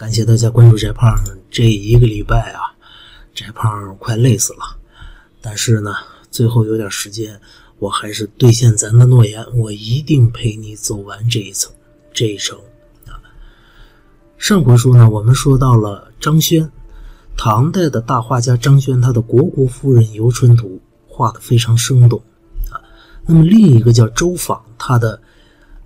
感谢大家关注翟胖。这一个礼拜啊，翟胖快累死了，但是呢，最后有点时间，我还是兑现咱的诺言，我一定陪你走完这一层这一程啊。上回书呢，我们说到了张轩，唐代的大画家张轩，他的《虢国夫人游春图》画的非常生动啊。那么另一个叫周昉，他的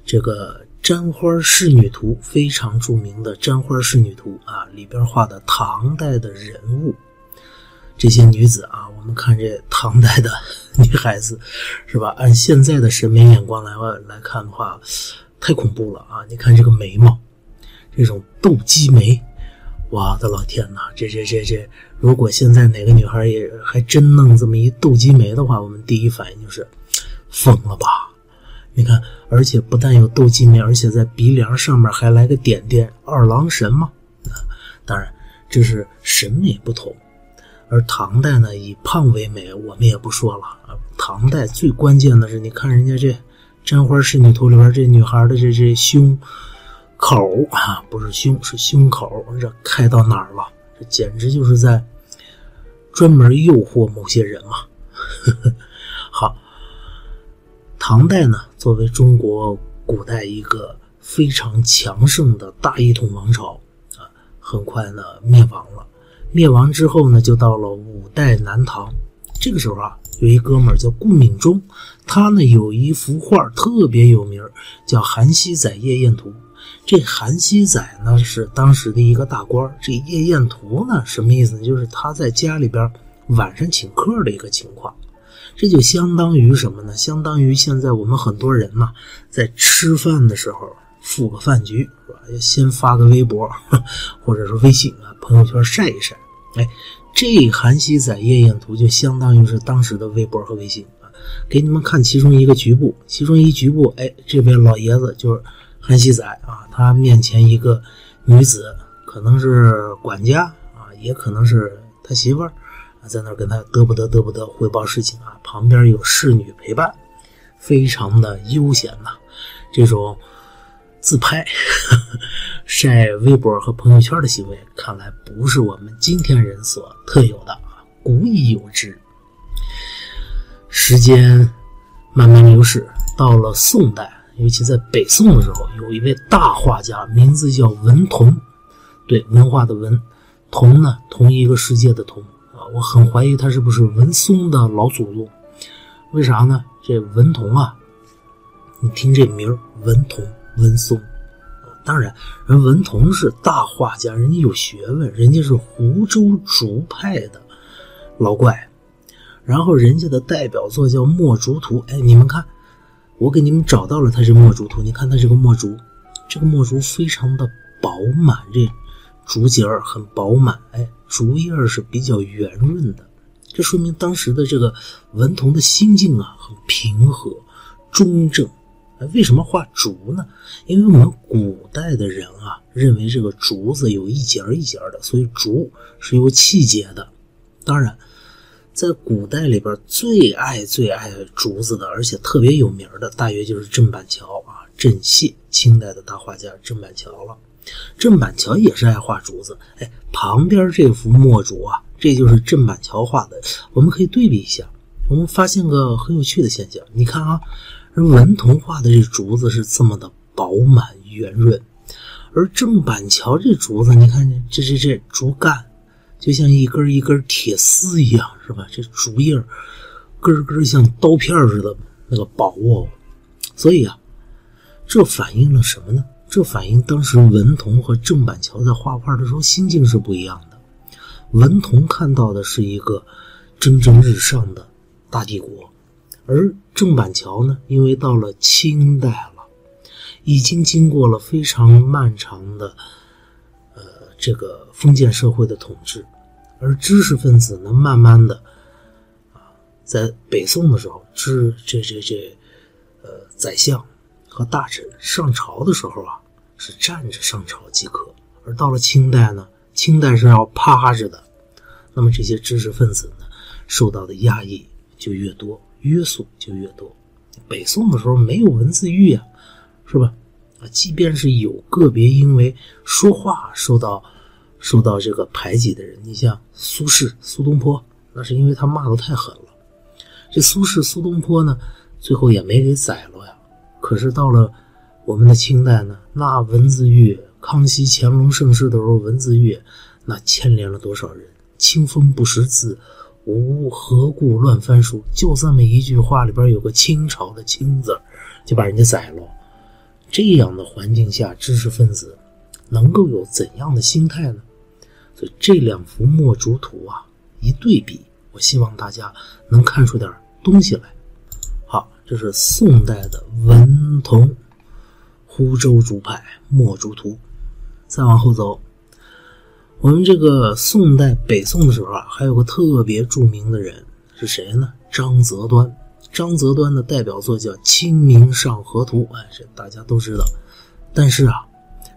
这个。《簪花仕女图》非常著名的《簪花仕女图》啊，里边画的唐代的人物，这些女子啊，我们看这唐代的女孩子，是吧？按现在的审美眼光来来看的话，太恐怖了啊！你看这个眉毛，这种斗鸡眉，我的老天哪！这这这这，如果现在哪个女孩也还真弄这么一斗鸡眉的话，我们第一反应就是疯了吧？你看，而且不但有斗鸡眉，而且在鼻梁上面还来个点点，二郎神嘛。当然，这是审美不同。而唐代呢，以胖为美，我们也不说了啊。唐代最关键的是，你看人家这《簪花仕女图》里边这女孩的这这胸口啊，不是胸，是胸口，这开到哪儿了？这简直就是在专门诱惑某些人嘛。好。唐代呢，作为中国古代一个非常强盛的大一统王朝啊，很快呢灭亡了。灭亡之后呢，就到了五代南唐。这个时候啊，有一哥们儿叫顾敏中，他呢有一幅画特别有名，叫《韩熙载夜宴图》。这韩熙载呢是当时的一个大官这夜宴图呢什么意思呢？就是他在家里边晚上请客的一个情况。这就相当于什么呢？相当于现在我们很多人呐，在吃饭的时候赴个饭局，是吧？要先发个微博，或者是微信啊，朋友圈晒一晒。哎，这《韩熙载夜宴图》就相当于是当时的微博和微信啊。给你们看其中一个局部，其中一局部，哎，这位老爷子就是韩熙载啊，他面前一个女子，可能是管家啊，也可能是他媳妇儿。在那儿跟他嘚不嘚嘚不嘚汇报事情啊，旁边有侍女陪伴，非常的悠闲呐。这种自拍、晒微博和朋友圈的行为，看来不是我们今天人所特有的啊，古已有之。时间慢慢流逝，到了宋代，尤其在北宋的时候，有一位大画家，名字叫文同，对，文化的文，同呢，同一个世界的同。我很怀疑他是不是文松的老祖宗？为啥呢？这文同啊，你听这名儿文同、文松，当然，人文同是大画家，人家有学问，人家是湖州竹派的老怪。然后人家的代表作叫《墨竹图》，哎，你们看，我给你们找到了他这《墨竹图》，你看他这个墨竹，这个墨竹非常的饱满，这竹节儿很饱满，哎。竹叶是比较圆润的，这说明当时的这个文同的心境啊很平和、中正。为什么画竹呢？因为我们古代的人啊认为这个竹子有一节一节的，所以竹是有气节的。当然，在古代里边最爱最爱竹子的，而且特别有名的，大约就是郑板桥啊，郑燮，清代的大画家郑板桥了。郑板桥也是爱画竹子，哎，旁边这幅墨竹啊，这就是郑板桥画的。我们可以对比一下，我们发现个很有趣的现象。你看啊，文同画的这竹子是这么的饱满圆润，而郑板桥这竹子，你看这这这竹干，就像一根一根铁丝一样，是吧？这竹叶根根像刀片似的那个薄哦。所以啊，这反映了什么呢？这反映当时文同和郑板桥在画画的时候心境是不一样的。文同看到的是一个蒸蒸日上的大帝国，而郑板桥呢，因为到了清代了，已经经过了非常漫长的呃这个封建社会的统治，而知识分子呢，慢慢的啊，在北宋的时候，知这这这呃宰相和大臣上朝的时候啊。是站着上朝即可，而到了清代呢，清代是要趴着的。那么这些知识分子呢，受到的压抑就越多，约束就越多。北宋的时候没有文字狱啊，是吧？啊，即便是有个别因为说话受到受到这个排挤的人，你像苏轼、苏东坡，那是因为他骂的太狠了。这苏轼、苏东坡呢，最后也没给宰了呀。可是到了我们的清代呢，那文字狱，康熙、乾隆盛世的时候，文字狱那牵连了多少人？清风不识字，无何故乱翻书？就这么一句话里边有个清朝的“清”字，就把人家宰了。这样的环境下，知识分子能够有怎样的心态呢？所以这两幅墨竹图啊，一对比，我希望大家能看出点东西来。好，这是宋代的文同湖州竹派墨竹图。再往后走，我们这个宋代北宋的时候啊，还有个特别著名的人是谁呢？张择端。张择端的代表作叫《清明上河图》，哎，这大家都知道。但是啊，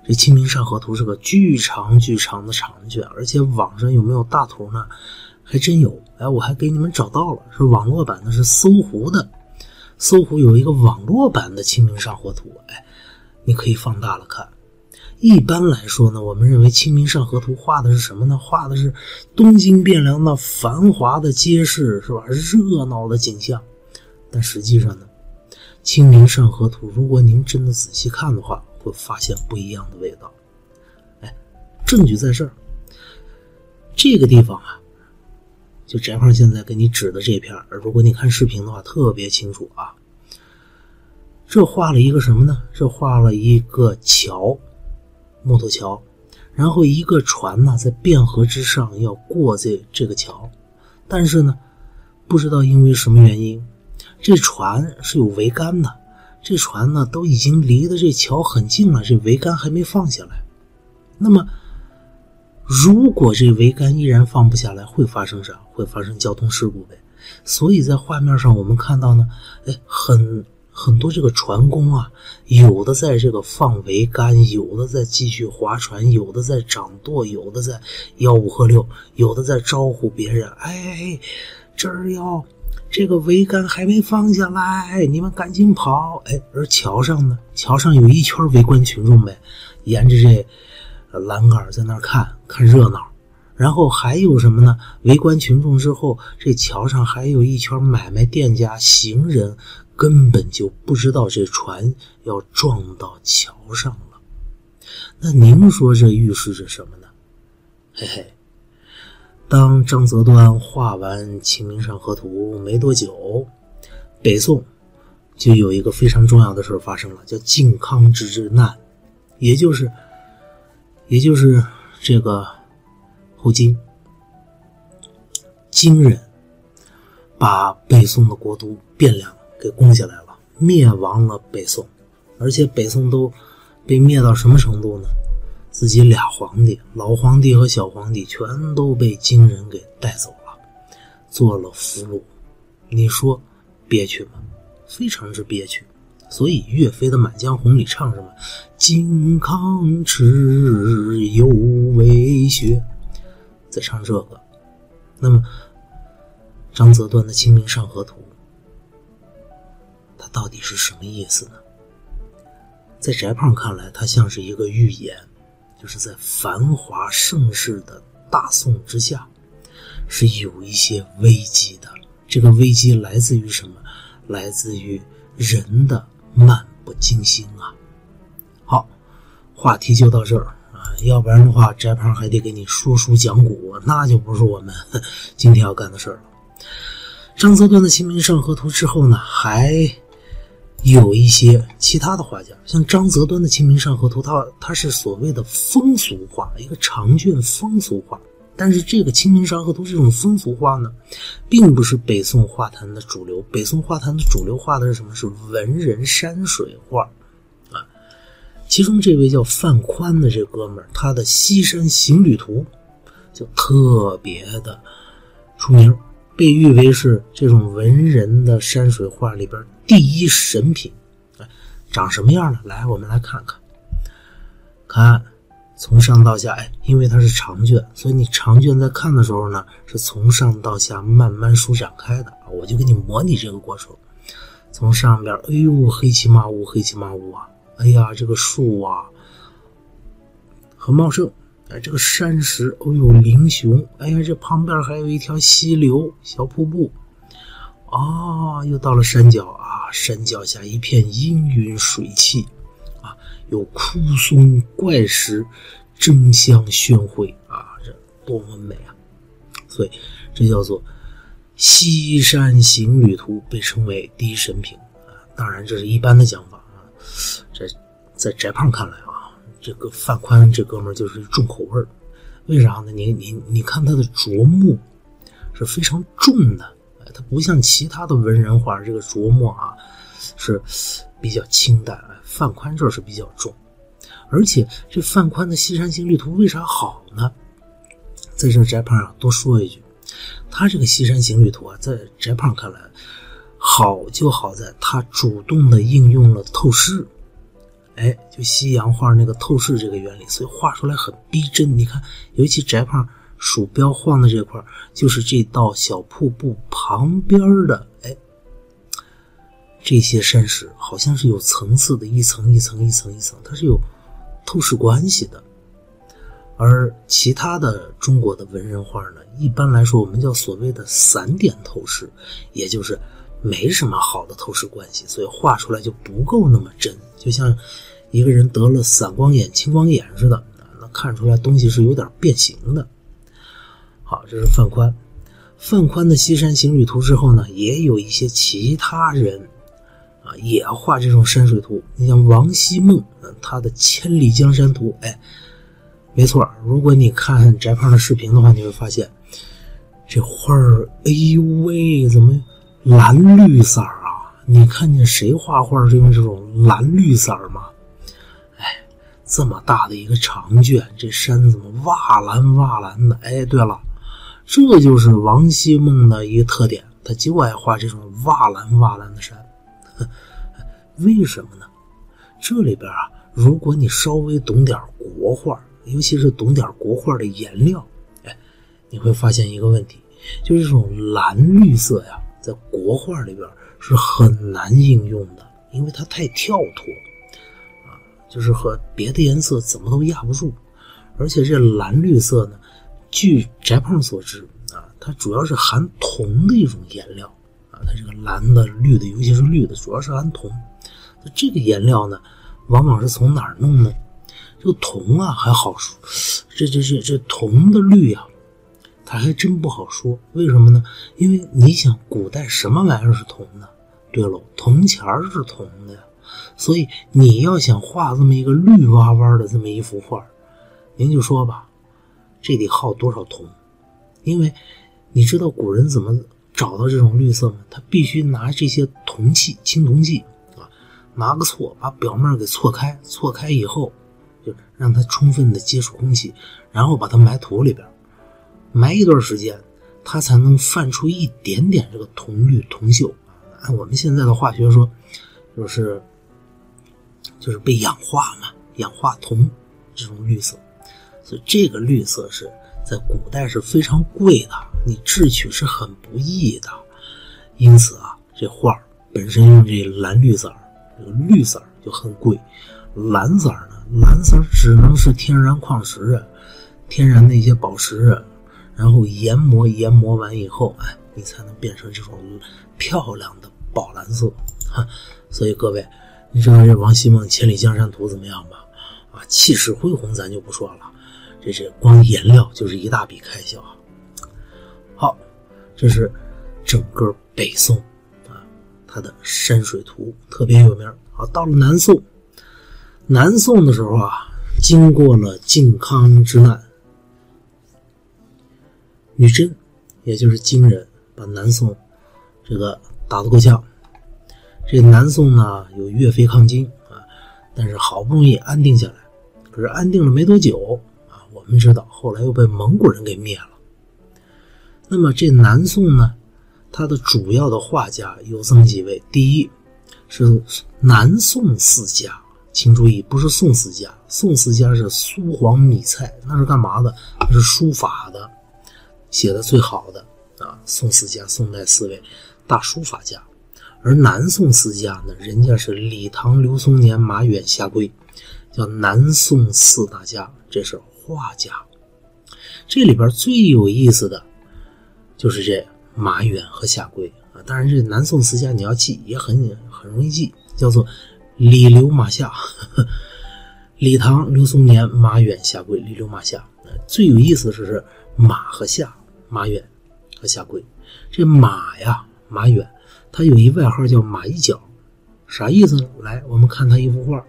这《清明上河图》是个巨长巨长的长卷，而且网上有没有大图呢？还真有，哎，我还给你们找到了，是网络版的，是搜狐的。搜狐有一个网络版的《清明上河图》，哎，你可以放大了看。一般来说呢，我们认为《清明上河图》画的是什么呢？画的是东京汴梁那繁华的街市，是吧？热闹的景象。但实际上呢，《清明上河图》如果您真的仔细看的话，会发现不一样的味道。哎，证据在这儿。这个地方啊，就翟胖现在给你指的这片如果你看视频的话，特别清楚啊。这画了一个什么呢？这画了一个桥，木头桥，然后一个船呢在汴河之上要过这这个桥，但是呢，不知道因为什么原因，这船是有桅杆的，这船呢都已经离的这桥很近了，这桅杆还没放下来。那么。如果这桅杆依然放不下来，会发生啥？会发生交通事故呗。所以在画面上我们看到呢，哎，很很多这个船工啊，有的在这个放桅杆，有的在继续划船，有的在掌舵，有的在吆五喝六，有的在招呼别人。哎，这儿要这个桅杆还没放下来，你们赶紧跑！哎，而桥上呢，桥上有一圈围观群众呗，沿着这。栏杆在那儿看看热闹，然后还有什么呢？围观群众之后，这桥上还有一圈买卖店家、行人，根本就不知道这船要撞到桥上了。那您说这预示着什么呢？嘿嘿，当张择端画完《清明上河图》没多久，北宋就有一个非常重要的事发生了，叫靖康之难，也就是。也就是这个后金，金人把北宋的国都汴梁给攻下来了，灭亡了北宋，而且北宋都被灭到什么程度呢？自己俩皇帝，老皇帝和小皇帝全都被金人给带走了，做了俘虏。你说憋屈吗？非常之憋屈。所以岳飞的《满江红》里唱什么？靖康耻，犹未雪，在唱这个。那么，张择端的《清明上河图》，它到底是什么意思呢？在翟胖看来，它像是一个预言，就是在繁华盛世的大宋之下，是有一些危机的。这个危机来自于什么？来自于人的。漫不经心啊！好，话题就到这儿啊，要不然的话，翟胖还得给你说书讲古，那就不是我们 今天要干的事儿了。张择端的《清明上河图》之后呢，还有一些其他的画家，像张择端的《清明上河图》，他他是所谓的风俗画，一个长卷风俗画。但是这个《清明上河图》这种风俗画呢，并不是北宋画坛的主流。北宋画坛的主流画的是什么？是文人山水画，啊，其中这位叫范宽的这哥们儿，他的《西山行旅图》就特别的出名，被誉为是这种文人的山水画里边第一神品。哎，长什么样呢？来，我们来看看，看。从上到下，哎，因为它是长卷，所以你长卷在看的时候呢，是从上到下慢慢舒展开的我就给你模拟这个过程，从上边，哎呦，黑漆麻乌，黑漆麻乌啊，哎呀，这个树啊很茂盛，哎，这个山石哦呦灵雄，哎呀，这旁边还有一条溪流小瀑布，啊，又到了山脚啊，山脚下一片氤氲水汽，啊，有枯松怪石争相宣汇啊，这多么美啊！所以这叫做西山行旅图，被称为第一神品啊。当然，这是一般的讲法啊。这在翟胖看来啊，这个范宽这哥们就是重口味儿为啥呢？你你你看他的琢磨是非常重的，它不像其他的文人画这个琢磨啊是比较清淡，范宽这是比较重。而且这范宽的《西山行旅图》为啥好呢？在这翟胖啊多说一句，他这个《西山行旅图》啊，在翟胖看来好就好在他主动的应用了透视，哎，就西洋画那个透视这个原理，所以画出来很逼真。你看，尤其翟胖鼠标晃的这块，就是这道小瀑布旁边的，哎，这些山石好像是有层次的，一层一层一层一层，它是有。透视关系的，而其他的中国的文人画呢，一般来说我们叫所谓的散点透视，也就是没什么好的透视关系，所以画出来就不够那么真，就像一个人得了散光眼、青光眼似的，那看出来东西是有点变形的。好，这是范宽，范宽的《西山行旅图》之后呢，也有一些其他人。啊，也画这种山水图。你像王希孟，他的《千里江山图》，哎，没错。如果你看翟胖的视频的话，你会发现这画儿，哎呦喂，怎么蓝绿色儿啊？你看见谁画画是用这种蓝绿色儿吗？哎，这么大的一个长卷，这山怎么哇蓝哇蓝的？哎，对了，这就是王希孟的一个特点，他就爱画这种瓦蓝瓦蓝的山。为什么呢？这里边啊，如果你稍微懂点国画，尤其是懂点国画的颜料，哎，你会发现一个问题，就是这种蓝绿色呀，在国画里边是很难应用的，因为它太跳脱啊，就是和别的颜色怎么都压不住。而且这蓝绿色呢，据翟胖所知啊，它主要是含铜的一种颜料啊。它这个蓝的、绿的，尤其是绿的，主要是含铜。那这个颜料呢，往往是从哪儿弄呢？这个铜啊，还好说。这、这、这、这铜的绿啊，它还真不好说。为什么呢？因为你想，古代什么玩意儿是铜的？对喽，铜钱儿是铜的呀。所以你要想画这么一个绿哇哇的这么一幅画，您就说吧，这得耗多少铜？因为你知道古人怎么？找到这种绿色吗，他必须拿这些铜器、青铜器啊，拿个锉把表面给锉开，锉开以后，就让它充分的接触空气，然后把它埋土里边，埋一段时间，它才能泛出一点点这个铜绿、铜锈。按我们现在的化学说，就是就是被氧化嘛，氧化铜这种绿色，所以这个绿色是在古代是非常贵的。你制取是很不易的，因此啊，这画本身用这蓝绿色儿这个绿色儿就很贵。蓝色儿呢，蓝色儿只能是天然矿石，天然的一些宝石，然后研磨研磨完以后，哎，你才能变成这种漂亮的宝蓝色。哈，所以各位，你知道这王希孟《千里江山图》怎么样吧？啊，气势恢宏，咱就不说了，这这光颜料就是一大笔开销啊。好，这是整个北宋啊，它的山水图特别有名。好，到了南宋，南宋的时候啊，经过了靖康之难，女真，也就是金人，把南宋这个打得够呛。这南宋呢，有岳飞抗金啊，但是好不容易安定下来，可是安定了没多久我们知道后来又被蒙古人给灭了。那么这南宋呢，它的主要的画家有这么几位。第一是南宋四家，请注意，不是宋四家。宋四家是苏黄米蔡，那是干嘛的？那是书法的，写的最好的啊。宋四家，宋代四位大书法家。而南宋四家呢，人家是李唐、刘松年、马远、夏圭，叫南宋四大家，这是画家。这里边最有意思的，就是这马远和夏圭啊。当然，这南宋四家你要记也很很容易记，叫做李刘马夏。李唐、刘松年、马远、夏圭，李刘马夏。最有意思的是马和夏，马远和夏圭。这马呀，马远。他有一外号叫马一角，啥意思呢？来，我们看他一幅画，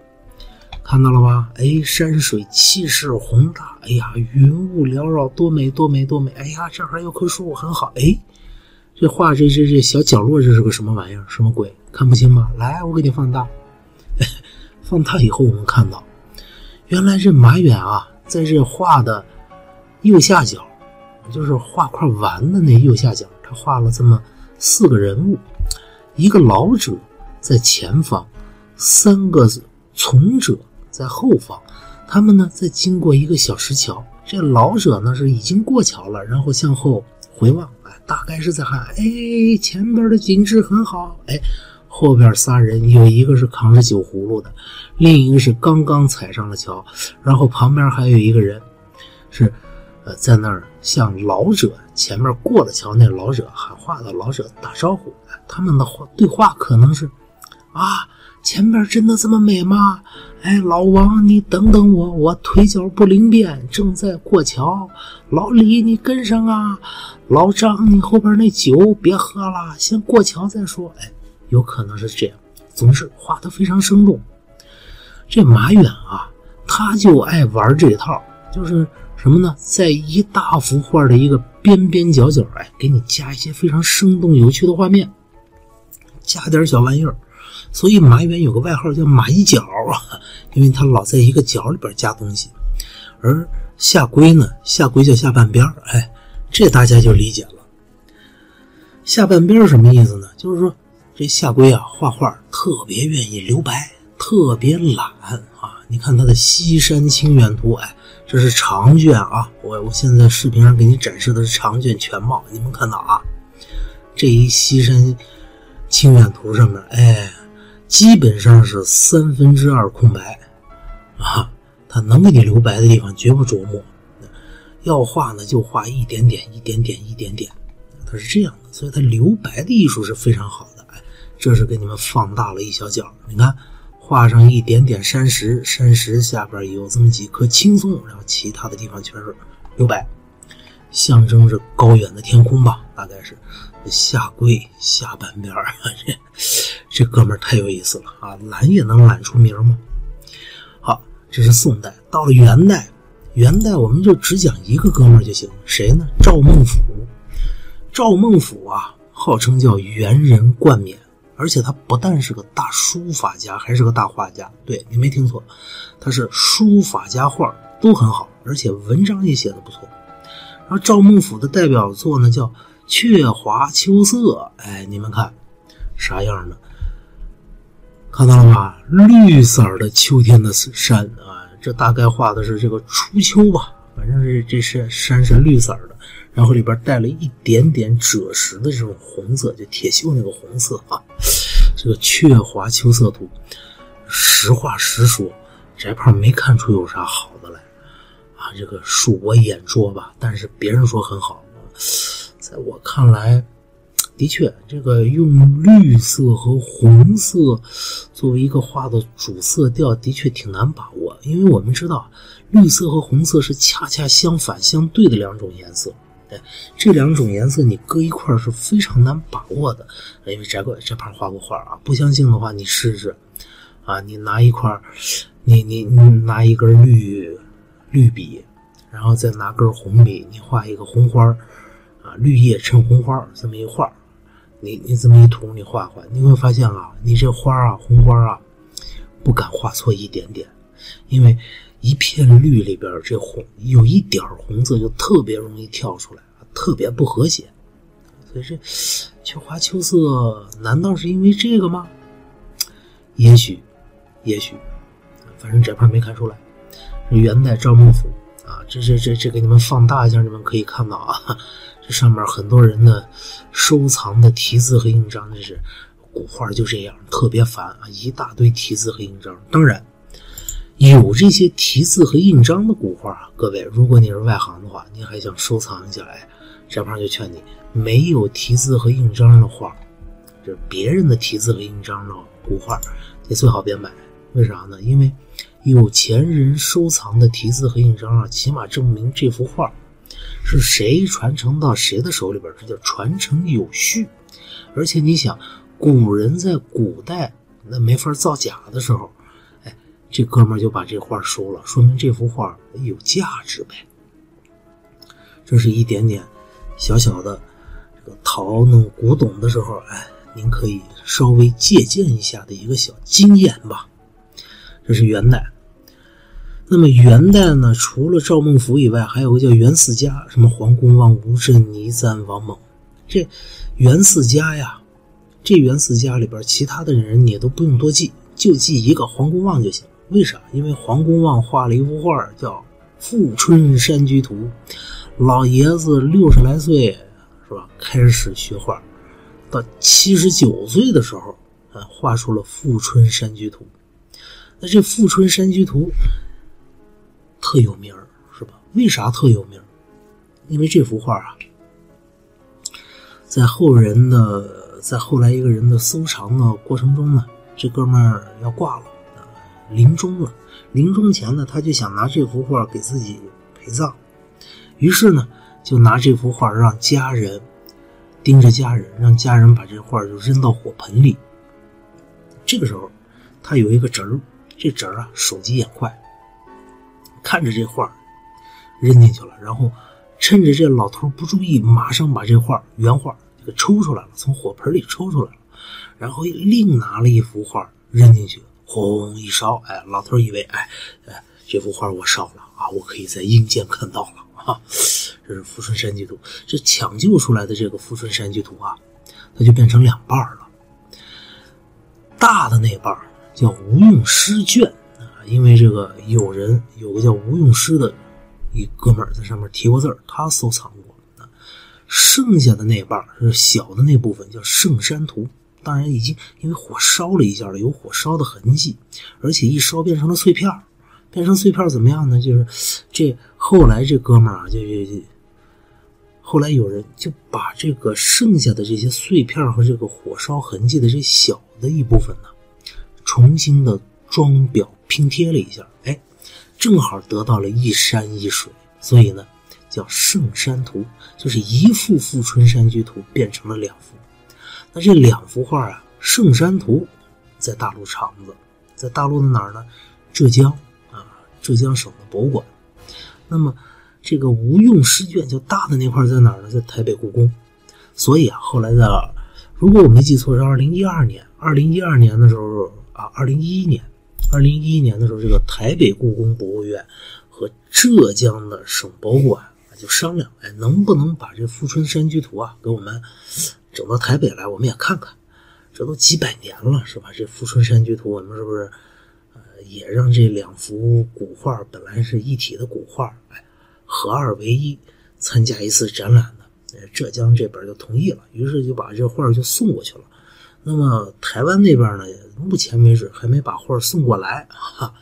看到了吧？哎，山水气势宏大，哎呀，云雾缭绕，多美多美多美！哎呀，这还有棵树，很好。哎，这画这这这小角落，这是个什么玩意儿？什么鬼？看不清吗？来，我给你放大。放大以后，我们看到，原来这马远啊，在这画的右下角，就是画块完的那右下角，他画了这么四个人物。一个老者在前方，三个从者在后方，他们呢在经过一个小石桥。这老者呢是已经过桥了，然后向后回望，哎，大概是在喊：“哎，前边的景致很好。”哎，后边仨人有一个是扛着酒葫芦的，另一个是刚刚踩上了桥，然后旁边还有一个人是呃在那儿向老者前面过了桥那老者喊话的老者打招呼。他们的话对话可能是，啊，前边真的这么美吗？哎，老王，你等等我，我腿脚不灵便，正在过桥。老李，你跟上啊。老张，你后边那酒别喝了，先过桥再说。哎，有可能是这样。总之，画的非常生动。这马远啊，他就爱玩这套，就是什么呢？在一大幅画的一个边边角角，哎，给你加一些非常生动有趣的画面。加点小玩意儿，所以马远有个外号叫马一角，因为他老在一个角里边加东西。而下龟呢，下龟叫下半边哎，这大家就理解了。下半边什么意思呢？就是说这下龟啊，画画特别愿意留白，特别懒啊。你看他的《西山清远图》，哎，这是长卷啊。我我现在视频上给你展示的是长卷全貌，你们看到啊，这一西山。清远图上面，哎，基本上是三分之二空白，啊，他能给你留白的地方绝不琢磨，要画呢就画一点点、一点点、一点点，他是这样的，所以他留白的艺术是非常好的。哎，这是给你们放大了一小角，你看，画上一点点山石，山石下边有这么几棵青松，然后其他的地方全是留白，象征着高远的天空吧，大概是。下跪下半边儿，这 这哥们儿太有意思了啊！懒也能懒出名吗？好，这是宋代，到了元代，元代我们就只讲一个哥们儿就行，谁呢？赵孟俯。赵孟俯啊，号称叫元人冠冕，而且他不但是个大书法家，还是个大画家。对你没听错，他是书法家，画都很好，而且文章也写的不错。然后赵孟俯的代表作呢，叫。鹊华秋色，哎，你们看啥样的？看到了吧？绿色的秋天的山啊，这大概画的是这个初秋吧。反正是这是山是绿色的，然后里边带了一点点赭石的这种红色，就铁锈那个红色啊。这个雀华秋色图，实话实说，翟胖没看出有啥好的来啊。这个恕我眼拙吧，但是别人说很好。在我看来，的确，这个用绿色和红色作为一个画的主色调，的确挺难把握。因为我们知道，绿色和红色是恰恰相反、相对的两种颜色。哎，这两种颜色你搁一块是非常难把握的。因为翟哥这盘画过画啊，不相信的话，你试试啊，你拿一块，你你你拿一根绿绿笔，然后再拿根红笔，你画一个红花绿叶衬红花这么一画你你这么一涂，你画画，你会发现啊，你这花啊，红花啊，不敢画错一点点，因为一片绿里边这红有一点红色就特别容易跳出来，特别不和谐。所以这秋花秋色，难道是因为这个吗？也许，也许，反正这块没看出来。元代赵孟俯啊，这这这这给你们放大一下，你们可以看到啊。这上面很多人的收藏的题字和印章，这是古画就这样，特别烦啊，一大堆题字和印章。当然，有这些题字和印章的古画，各位，如果你是外行的话，你还想收藏一下，哎，这旁就劝你，没有题字和印章的画，这别人的题字和印章的古画，你最好别买。为啥呢？因为有钱人收藏的题字和印章啊，起码证明这幅画是谁传承到谁的手里边，这叫传承有序。而且你想，古人在古代那没法造假的时候，哎，这哥们就把这画收了，说明这幅画有价值呗。这是一点点小小的这个淘弄古董的时候，哎，您可以稍微借鉴一下的一个小经验吧。这是元代。那么元代呢，除了赵孟頫以外，还有个叫袁四家，什么黄公望、吴镇、倪瓒、王猛。这袁四家呀，这袁四家里边其他的人你都不用多记，就记一个黄公望就行。为啥？因为黄公望画了一幅画叫《富春山居图》，老爷子六十来岁是吧，开始学画，到七十九岁的时候，啊，画出了《富春山居图》。那这《富春山居图》。特有名是吧？为啥特有名因为这幅画啊，在后人的在后来一个人的收藏的过程中呢，这哥们儿要挂了，临终了。临终前呢，他就想拿这幅画给自己陪葬，于是呢，就拿这幅画让家人盯着家人，让家人把这画就扔到火盆里。这个时候，他有一个侄儿，这侄儿啊，手疾眼快。看着这画扔进去了，然后趁着这老头不注意，马上把这画原画给抽出来了，从火盆里抽出来了，然后另拿了一幅画扔进去，轰一烧，哎，老头以为，哎，哎，这幅画我烧了啊，我可以在阴间看到了啊，这是《富春山居图》，这抢救出来的这个《富春山居图》啊，它就变成两半了，大的那半叫无用诗卷。因为这个有人有个叫吴用师的一哥们儿在上面提过字儿，他收藏过。剩下的那半是小的那部分叫《圣山图》，当然已经因为火烧了一下了，有火烧的痕迹，而且一烧变成了碎片变成碎片怎么样呢？就是这后来这哥们儿啊，就就就后来有人就把这个剩下的这些碎片和这个火烧痕迹的这小的一部分呢，重新的装裱。拼贴了一下，哎，正好得到了一山一水，所以呢，叫圣山图，就是一幅《富春山居图》变成了两幅。那这两幅画啊，《圣山图》在大陆厂子，在大陆的哪儿呢？浙江啊，浙江省的博物馆。那么这个吴用诗卷就大的那块在哪儿呢？在台北故宫。所以啊，后来的，如果我没记错，是二零一二年，二零一二年的时候啊，二零一一年。二零一一年的时候，这个台北故宫博物院和浙江的省博物馆就商量，哎，能不能把这《富春山居图》啊给我们整到台北来，我们也看看。这都几百年了，是吧？这《富春山居图》，我们是不是呃也让这两幅古画本来是一体的古画，哎，合二为一，参加一次展览的？浙江这边就同意了，于是就把这画就送过去了。那么台湾那边呢？目前为止还没把画送过来，哈，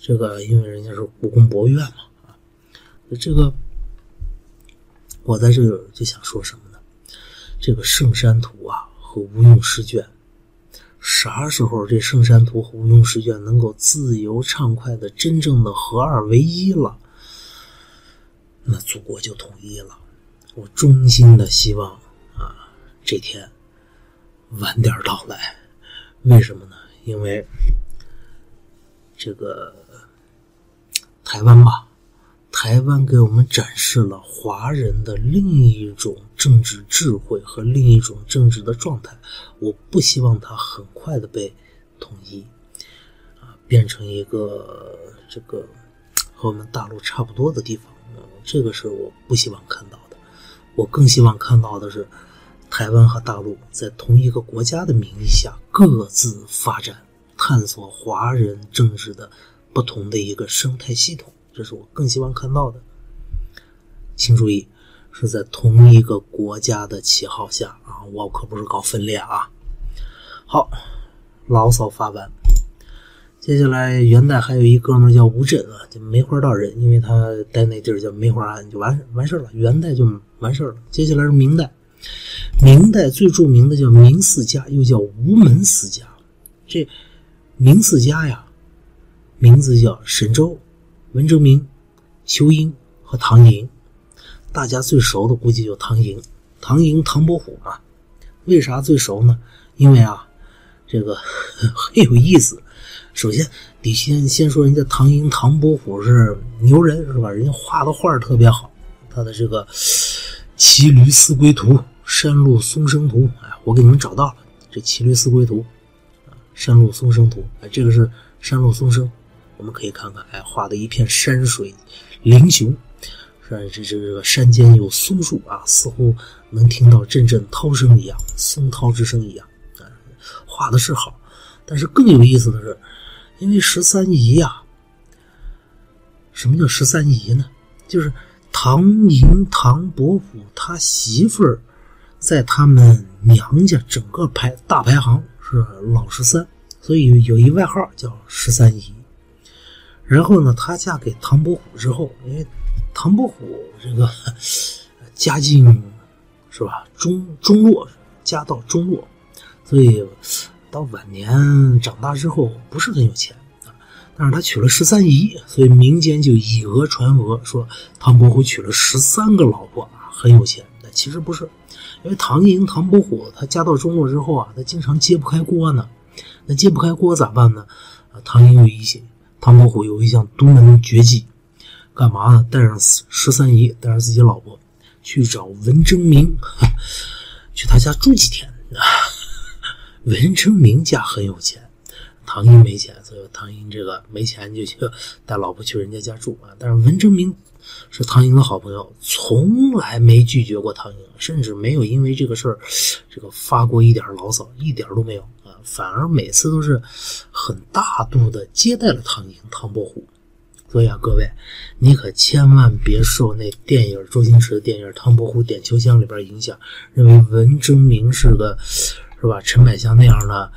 这个因为人家是故宫博物院嘛，这个我在这就想说什么呢？这个圣山图啊和吴用诗卷，啥时候这圣山图和吴用诗卷能够自由畅快的真正的合二为一了，那祖国就统一了。我衷心的希望啊，这天晚点到来。为什么呢？因为这个台湾吧，台湾给我们展示了华人的另一种政治智慧和另一种政治的状态。我不希望它很快的被统一，啊，变成一个这个和我们大陆差不多的地方。这个是我不希望看到的。我更希望看到的是。台湾和大陆在同一个国家的名义下各自发展，探索华人政治的不同的一个生态系统，这是我更希望看到的。请注意，是在同一个国家的旗号下啊，我可不是搞分裂啊。好，牢骚发完。接下来元代还有一哥们叫吴镇啊，就梅花道人，因为他待那地儿叫梅花庵，就完完事儿了。元代就完事儿了。接下来是明代，明代最著名的叫明四家，又叫吴门四家。这明四家呀，名字叫沈周、文征明、仇英和唐寅。大家最熟的估计就唐寅，唐寅唐伯虎嘛。为啥最熟呢？因为啊，这个 很有意思。首先，得先先说人家唐寅、唐伯虎是牛人，是吧？人家画的画特别好，他的这个《骑驴思归图》《山路松声图》，哎，我给你们找到了这《骑驴思归图》啊，《山路松声图》哎，这个是山路松声，我们可以看看，哎，画的一片山水灵雄，是吧？这这个山间有松树啊，似乎能听到阵阵涛声一样，松涛之声一样，啊，画的是好，但是更有意思的是。因为十三姨呀，什么叫十三姨呢？就是唐寅、唐伯虎他媳妇儿，在他们娘家整个排大排行是老十三，所以有一外号叫十三姨。然后呢，她嫁给唐伯虎之后，因为唐伯虎这个 家境是吧中中落，家道中落，所以。到晚年长大之后不是很有钱啊，但是他娶了十三姨，所以民间就以讹传讹，说唐伯虎娶了十三个老婆啊，很有钱。但其实不是，因为唐寅、唐伯虎他家道中落之后啊，他经常揭不开锅呢。那揭不开锅咋办呢？啊，唐寅有一些，唐伯虎有一项独门绝技，干嘛呢？带上十三姨，带上自己老婆去找文征明，去他家住几天啊。文征明家很有钱，唐寅没钱，所以唐寅这个没钱就去带老婆去人家家住啊。但是文征明是唐寅的好朋友，从来没拒绝过唐寅，甚至没有因为这个事儿这个发过一点牢骚，一点都没有啊。反而每次都是很大度的接待了唐寅、唐伯虎。所以啊，各位，你可千万别受那电影周星驰的电影《唐伯虎点秋香》里边影响，认为文征明是个。是吧？陈百祥那样的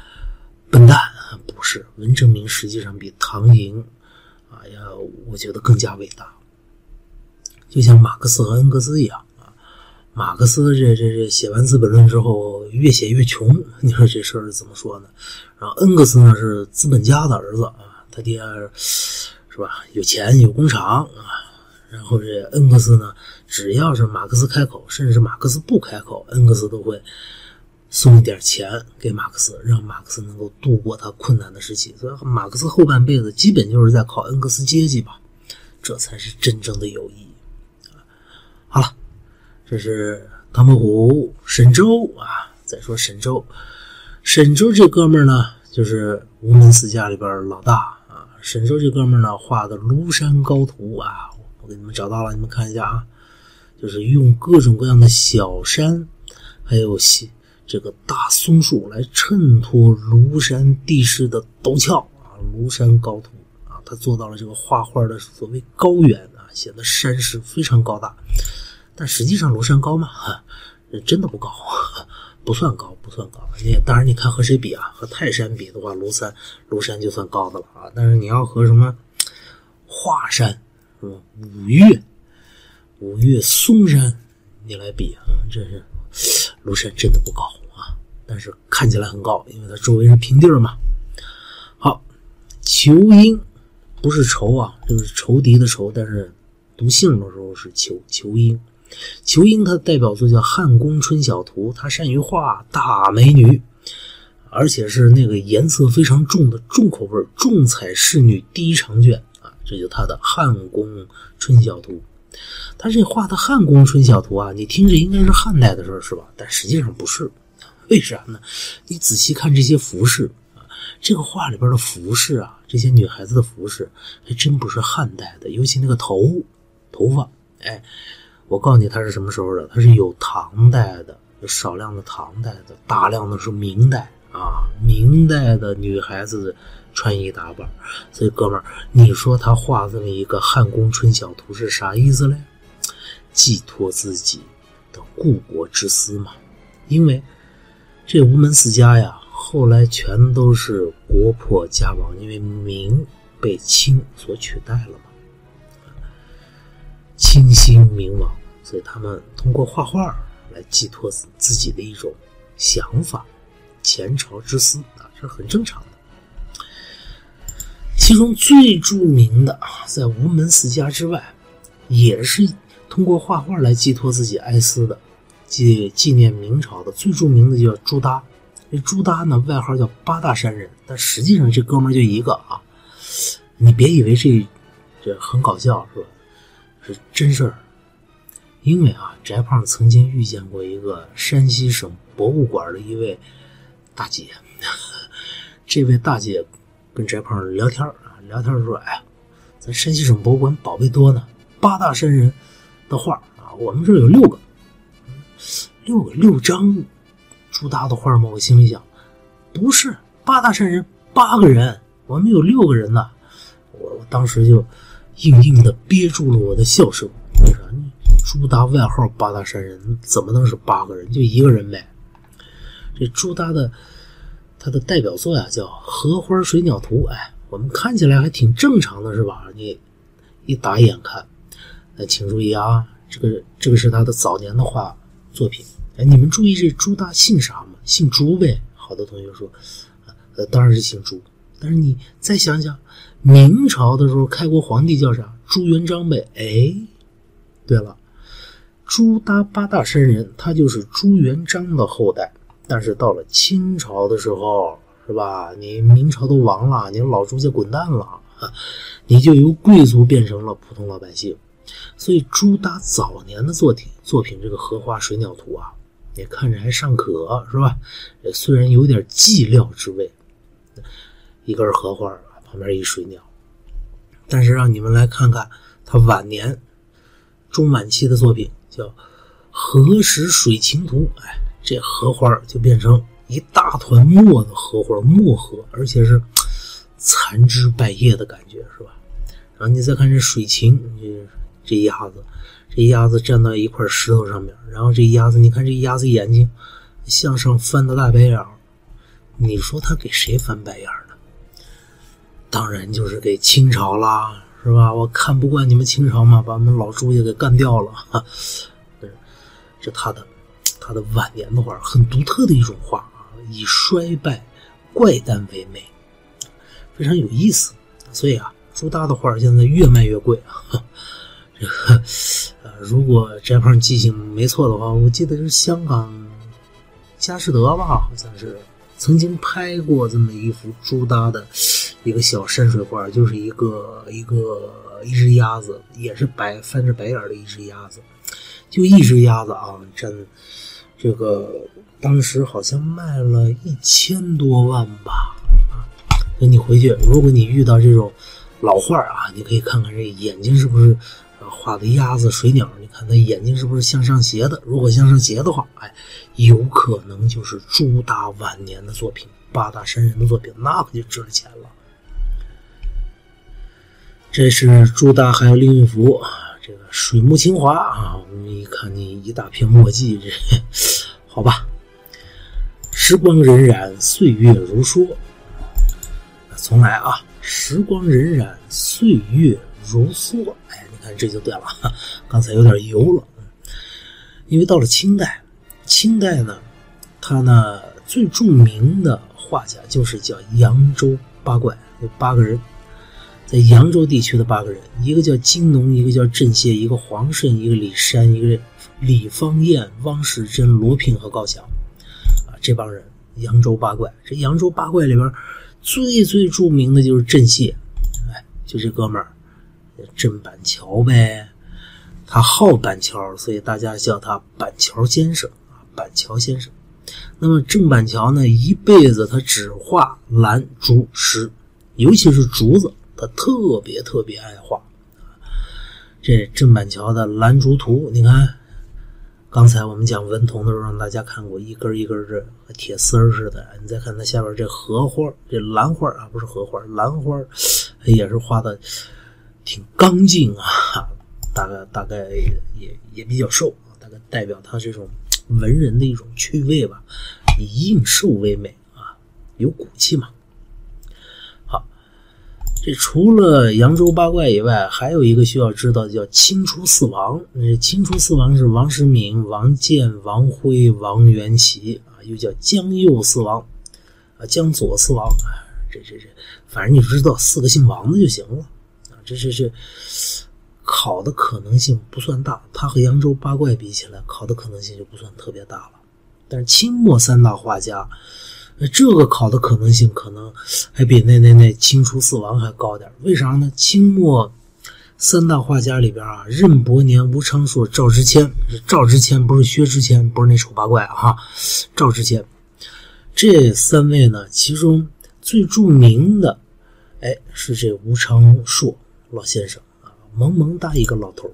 笨蛋不是文征明，实际上比唐寅啊呀，我觉得更加伟大。就像马克思和恩格斯一样啊，马克思这这这写完《资本论》之后越写越穷，你说这事儿怎么说呢？然后恩格斯呢是资本家的儿子啊，他爹是吧有钱有工厂啊，然后这恩格斯呢，只要是马克思开口，甚至是马克思不开口，恩格斯都会。送一点钱给马克思，让马克思能够度过他困难的时期。所以马克思后半辈子基本就是在靠恩格斯接济吧，这才是真正的友谊。好了，这是唐伯虎、沈周啊。再说沈周，沈周这哥们儿呢，就是吴门四家里边老大啊。沈周这哥们儿呢，画的庐山高图啊，我给你们找到了，你们看一下啊，就是用各种各样的小山，还有。这个大松树来衬托庐山地势的陡峭啊，庐山高图啊，他做到了这个画画的所谓高远显得山势非常高大。但实际上庐山高吗？哈，真的不高，不算高，不算高。你当然你看和谁比啊？和泰山比的话，庐山庐山就算高的了啊。但是你要和什么华山什么？五岳五岳嵩山你来比啊，这是。庐山真的不高啊，但是看起来很高，因为它周围是平地嘛。好，仇英不是仇啊，这个是仇敌的仇，但是读姓的时候是仇仇英。仇英他的代表作叫《汉宫春晓图》，他善于画大美女，而且是那个颜色非常重的重口味、重彩仕女第一长卷啊，这就他的《汉宫春晓图》。他这画的汉宫春晓图啊，你听着应该是汉代的事儿是吧？但实际上不是，为啥呢？你仔细看这些服饰啊，这个画里边的服饰啊，这些女孩子的服饰还真不是汉代的，尤其那个头头发，哎，我告诉你，它是什么时候的？它是有唐代的，有少量的唐代的，大量的是明代啊，明代的女孩子的。穿衣打扮，所以哥们儿，你说他画这么一个汉宫春晓图是啥意思嘞？寄托自己的故国之思嘛。因为这吴门四家呀，后来全都是国破家亡，因为明被清所取代了嘛。清心明亡，所以他们通过画画来寄托自己的一种想法、前朝之思啊，这是很正常的。其中最著名的，在吴门四家之外，也是通过画画来寄托自己哀思的，纪纪念明朝的最著名的叫朱耷。这朱耷呢，外号叫八大山人，但实际上这哥们就一个啊。你别以为这这很搞笑是吧？真事儿。因为啊，翟胖曾经遇见过一个山西省博物馆的一位大姐，这位大姐跟翟胖聊天啊，聊天说：“哎呀，咱山西省博物馆宝贝多呢，八大山人的画啊，我们这有六个，六个六张。”朱耷的画吗？我心里想，不是八大山人，八个人，我们有六个人呢。我我当时就硬硬的憋住了我的笑声。为啥？朱耷外号八大山人，怎么能是八个人？就一个人呗。这朱耷的他的代表作呀，叫《荷花水鸟图》。哎，我们看起来还挺正常的，是吧？你一打眼看，哎，请注意啊，这个这个是他的早年的画作品。哎，你们注意这朱大姓啥吗？姓朱呗。好多同学说，呃，当然是姓朱。但是你再想想，明朝的时候开国皇帝叫啥？朱元璋呗。哎，对了，朱耷八大山人，他就是朱元璋的后代。但是到了清朝的时候，是吧？你明朝都亡了，你老朱家滚蛋了，你就由贵族变成了普通老百姓。所以朱耷早年的作品，作品这个荷花水鸟图啊。也看着还尚可，是吧？虽然有点寂寥之味，一根荷花旁边一水鸟，但是让你们来看看他晚年中晚期的作品，叫《荷石水情图》。哎，这荷花就变成一大团墨的荷花，墨荷，而且是残枝败叶的感觉，是吧？然后你再看这水情，这这鸭子。这鸭子站到一块石头上面，然后这鸭子，你看这鸭子眼睛向上翻的大白眼你说他给谁翻白眼呢？当然就是给清朝啦，是吧？我看不惯你们清朝嘛，把我们老朱家给干掉了。哈，这他的他的晚年的画，很独特的一种画啊，以衰败怪诞为美，非常有意思。所以啊，朱耷的画现在越卖越贵啊。这个，呃，如果翟胖记性没错的话，我记得是香港佳士得吧，好像是曾经拍过这么一幅朱耷的一个小山水画，就是一个一个一只鸭子，也是白翻着白眼的一只鸭子，就一只鸭子啊，真这个当时好像卖了一千多万吧。那你回去，如果你遇到这种老画啊，你可以看看这眼睛是不是。画的鸭子、水鸟，你看它眼睛是不是向上斜的？如果向上斜的话，哎，有可能就是朱耷晚年的作品，八大山人的作品，那可就值钱了。这是朱大，还有另一幅这个水木清华啊。我们一看你一大片墨迹，这 好吧？时光荏苒，岁月如梭。重来啊！时光荏苒，岁月如梭。哎。你看这就对了，刚才有点油了。因为到了清代，清代呢，他呢最著名的画家就是叫扬州八怪，有八个人，在扬州地区的八个人，一个叫金农，一个叫郑燮，一个黄慎，一个李山，一个李方彦、汪世珍、罗平和高翔。啊，这帮人，扬州八怪。这扬州八怪里边，最最著名的就是郑燮，哎，就这哥们儿。郑板桥呗，他好板桥，所以大家叫他板桥先生啊，板桥先生。那么郑板桥呢，一辈子他只画兰、竹、石，尤其是竹子，他特别特别爱画。这郑板桥的兰竹图，你看，刚才我们讲文童的时候，让大家看过一根一根这和铁丝似的。你再看它下边这荷花，这兰花啊，不是荷花，兰花也是画的。挺刚劲啊，大概大概也也比较瘦大概代表他这种文人的一种趣味吧，以应瘦为美啊。有骨气嘛。这除了扬州八怪以外，还有一个需要知道的叫清初四王。那清初四王是王时敏、王建、王辉、王元祁啊，又叫江右四王啊，江左四王啊。这这这，反正你知道四个姓王的就行了啊。这这这。考的可能性不算大，它和扬州八怪比起来，考的可能性就不算特别大了。但是清末三大画家，这个考的可能性可能还比那那那清初四王还高点。为啥呢？清末三大画家里边啊，任伯年、吴昌硕、赵之谦，赵之谦不是薛之谦，不是那丑八怪啊，赵之谦这三位呢，其中最著名的，哎，是这吴昌硕老先生啊。萌萌哒一个老头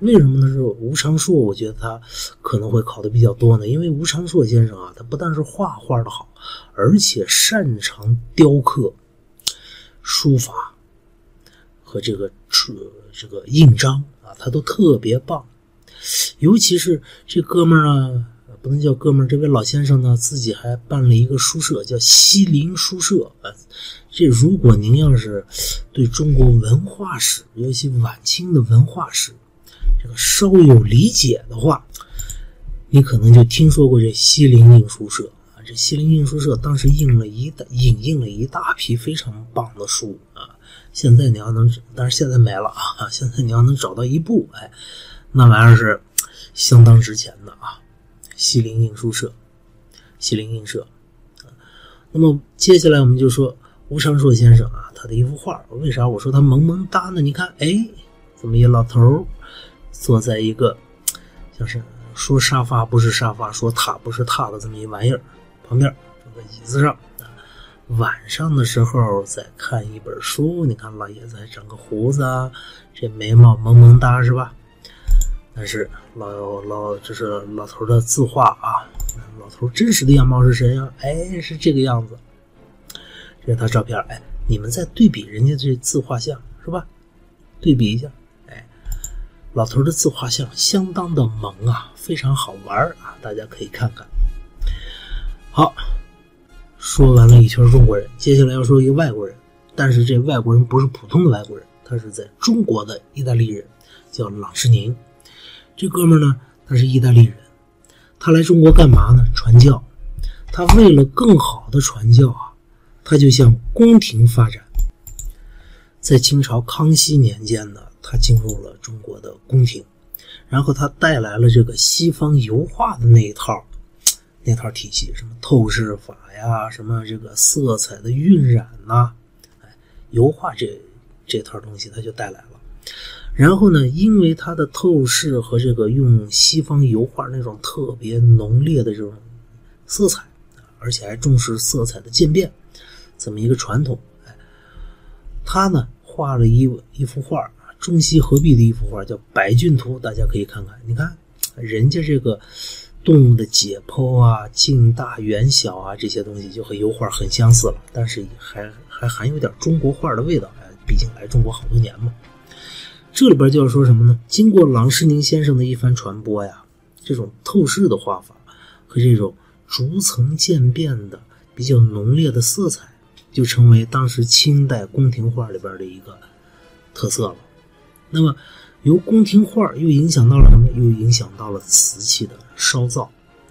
为什么呢？是吴昌硕，我觉得他可能会考的比较多呢。因为吴昌硕先生啊，他不但是画画的好，而且擅长雕刻、书法和这个这这个印章啊，他都特别棒。尤其是这哥们儿呢，不能叫哥们儿，这位老先生呢，自己还办了一个书社，叫西林书社啊。这如果您要是对中国文化史，尤其晚清的文化史，这个稍有理解的话，你可能就听说过这西泠印书社。这西泠印书社当时印了一大引印了一大批非常棒的书啊。现在你要能，但是现在没了啊。现在你要能找到一部，哎，那玩意儿是相当值钱的啊。西泠印书社，西泠印社。那么接下来我们就说。吴昌硕先生啊，他的一幅画，为啥我说他萌萌哒呢？你看，哎，这么一老头坐在一个像是说沙发不是沙发，说榻不是榻的这么一玩意儿旁边，这个椅子上。晚上的时候在看一本书，你看老爷子还长个胡子啊，这眉毛萌萌哒是吧？但是老老就是老头的字画啊，老头真实的样貌是谁呀？哎，是这个样子。这是他照片，哎，你们再对比人家这自画像，是吧？对比一下，哎，老头的自画像相当的萌啊，非常好玩啊，大家可以看看。好，说完了一圈中国人，接下来要说一个外国人，但是这外国人不是普通的外国人，他是在中国的意大利人，叫朗世宁。这哥们呢，他是意大利人，他来中国干嘛呢？传教。他为了更好的传教啊。他就向宫廷发展，在清朝康熙年间呢，他进入了中国的宫廷，然后他带来了这个西方油画的那一套，那套体系，什么透视法呀，什么这个色彩的晕染呐，哎，油画这这套东西他就带来了。然后呢，因为他的透视和这个用西方油画那种特别浓烈的这种色彩，而且还重视色彩的渐变。这么一个传统，哎，他呢画了一一幅画中西合璧的一幅画，叫《百骏图》，大家可以看看。你看，人家这个动物的解剖啊、近大远小啊这些东西，就和油画很相似了，但是还还含有点中国画的味道。毕竟来中国好多年嘛。这里边就要说什么呢？经过郎世宁先生的一番传播呀，这种透视的画法和这种逐层渐变的比较浓烈的色彩。就成为当时清代宫廷画里边的一个特色了。那么，由宫廷画又影响到了什么？又影响到了瓷器的烧造。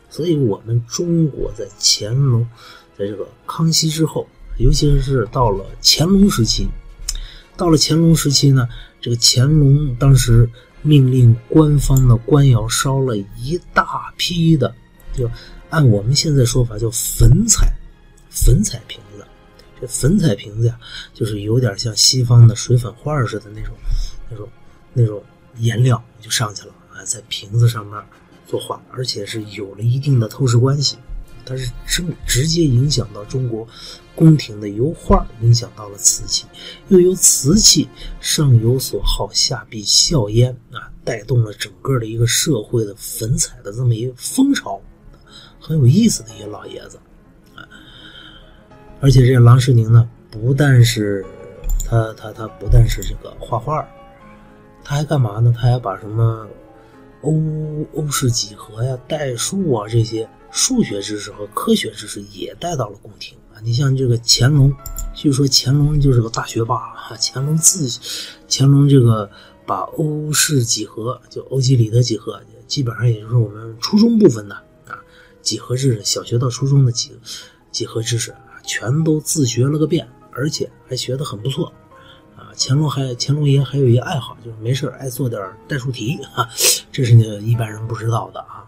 所以，我们中国在乾隆，在这个康熙之后，尤其是到了乾隆时期，到了乾隆时期呢，这个乾隆当时命令官方的官窑烧了一大批的，就按我们现在说法叫粉彩，粉彩瓶子。这粉彩瓶子呀，就是有点像西方的水粉画似的那种、那种、那种颜料就上去了啊，在瓶子上面作画，而且是有了一定的透视关系，它是直直接影响到中国宫廷的油画，影响到了瓷器，又由瓷器上有所好，下必效焉啊，带动了整个的一个社会的粉彩的这么一个风潮，很有意思的一个老爷子啊。而且这郎世宁呢，不但是他他他不但是这个画画，他还干嘛呢？他还把什么欧欧式几何呀、代数啊这些数学知识和科学知识也带到了宫廷。啊。你像这个乾隆，据说乾隆就是个大学霸啊。乾隆自乾隆这个把欧式几何，就欧几里得几何，基本上也就是我们初中部分的啊几何知识，小学到初中的几几何知识啊，全都自学了个遍，而且还学得很不错。乾隆还乾隆爷还有一个爱好，就是没事爱做点代数题 啊，这是呢一般人不知道的啊。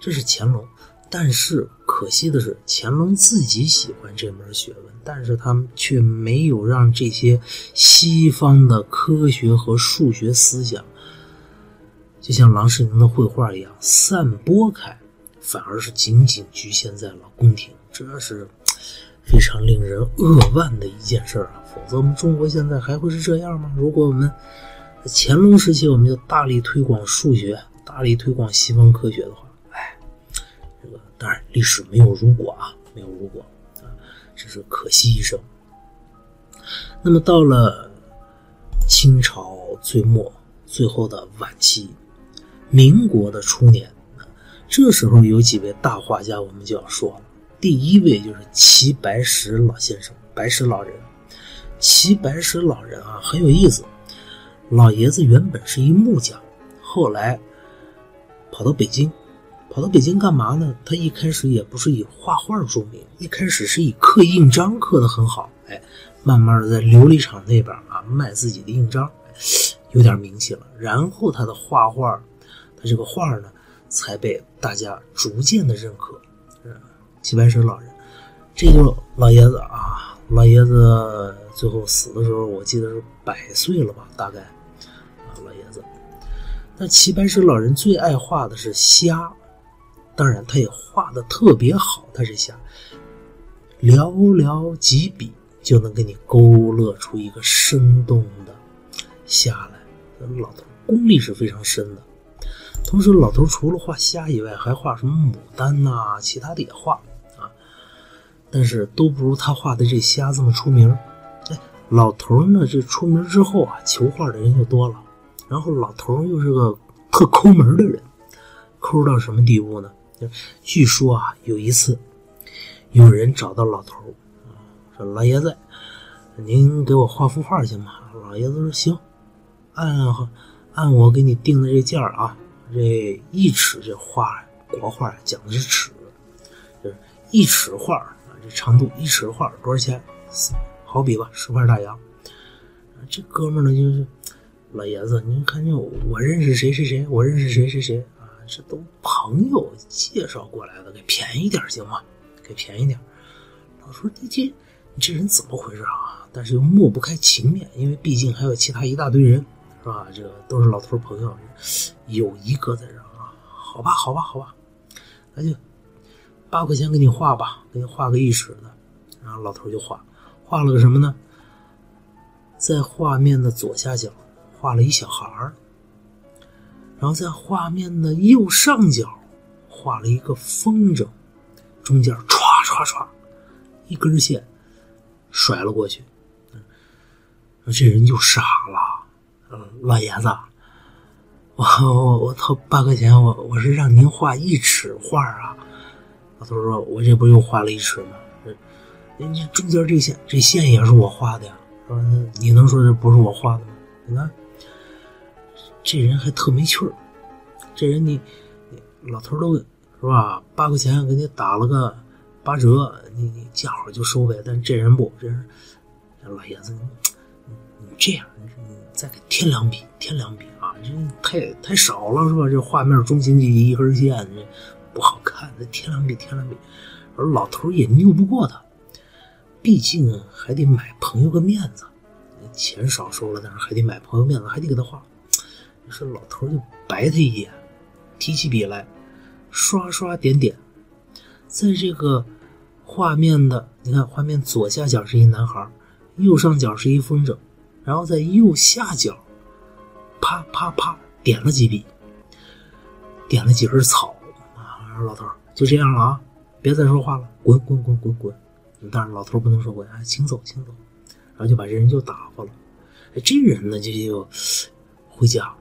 这是乾隆，但是可惜的是，乾隆自己喜欢这门学问，但是他却没有让这些西方的科学和数学思想，就像郎世宁的绘画一样散播开，反而是仅仅局限在了宫廷，这是。非常令人扼腕的一件事儿啊！否则我们中国现在还会是这样吗？如果我们乾隆时期我们就大力推广数学，大力推广西方科学的话，哎，这个当然历史没有如果啊，没有如果啊，只是可惜一生。那么到了清朝最末、最后的晚期，民国的初年，这时候有几位大画家，我们就要说了。第一位就是齐白石老先生，白石老人。齐白石老人啊，很有意思。老爷子原本是一木匠，后来跑到北京，跑到北京干嘛呢？他一开始也不是以画画著名，一开始是以刻印章刻的很好。哎，慢慢的在琉璃厂那边啊卖自己的印章，有点名气了。然后他的画画，他这个画呢，才被大家逐渐的认可。齐白石老人，这就老爷子啊，老爷子最后死的时候，我记得是百岁了吧，大概啊，老爷子。那齐白石老人最爱画的是虾，当然他也画的特别好，他是虾，寥寥几笔就能给你勾勒出一个生动的虾来，老头功力是非常深的。同时，老头除了画虾以外，还画什么牡丹呐，其他的也画啊。但是都不如他画的这虾这么出名。老头呢，这出名之后啊，求画的人就多了。然后老头又是个特抠门的人，抠到什么地步呢？据说啊，有一次有人找到老头说：“老爷子，您给我画幅画行吗？”老爷子说：“行，按按我给你定的这价啊，这一尺这画国画讲的是尺，就是一尺画啊。”这长度一尺画多少钱？好比吧，十块大洋。这哥们呢，就是老爷子。您看这，我认识谁谁谁，我认识谁谁谁啊，这都朋友介绍过来的，给便宜点行吗？给便宜点。老说这这，你这人怎么回事啊？但是又抹不开情面，因为毕竟还有其他一大堆人，是吧？这个都是老头朋友，有一个在这啊。好吧，好吧，好吧，那就。八块钱给你画吧，给你画个一尺的，然后老头就画，画了个什么呢？在画面的左下角画了一小孩儿，然后在画面的右上角画了一个风筝，中间歘歘歘一根线甩了过去，这人就傻了。嗯，老爷子，我我我掏八块钱，我我是让您画一尺画啊。老头说：“我这不又画了一尺吗？人家中间这线，这线也是我画的呀。说你能说这不是我画的吗？你看，这人还特没趣儿。这人你，老头都是吧？八块钱给你打了个八折，你你见好就收呗。但这人不，这人，老爷子，你这样，你再给添两笔，添两笔啊！这太太少了是吧？这画面中心这一根线这。”不好看，再添两笔添两笔，而老头也拗不过他，毕竟还得买朋友个面子，钱少收了，但是还得买朋友面子，还得给他画。于是老头就白他一眼，提起笔来，刷刷点点，在这个画面的，你看画面左下角是一男孩，右上角是一风筝，然后在右下角，啪啪啪点了几笔，点了几根草。老头就这样了啊，别再说话了，滚滚滚滚滚！当然，老头不能说我啊，请走，请走。然后就把这人就打发了。这人呢，就就回家，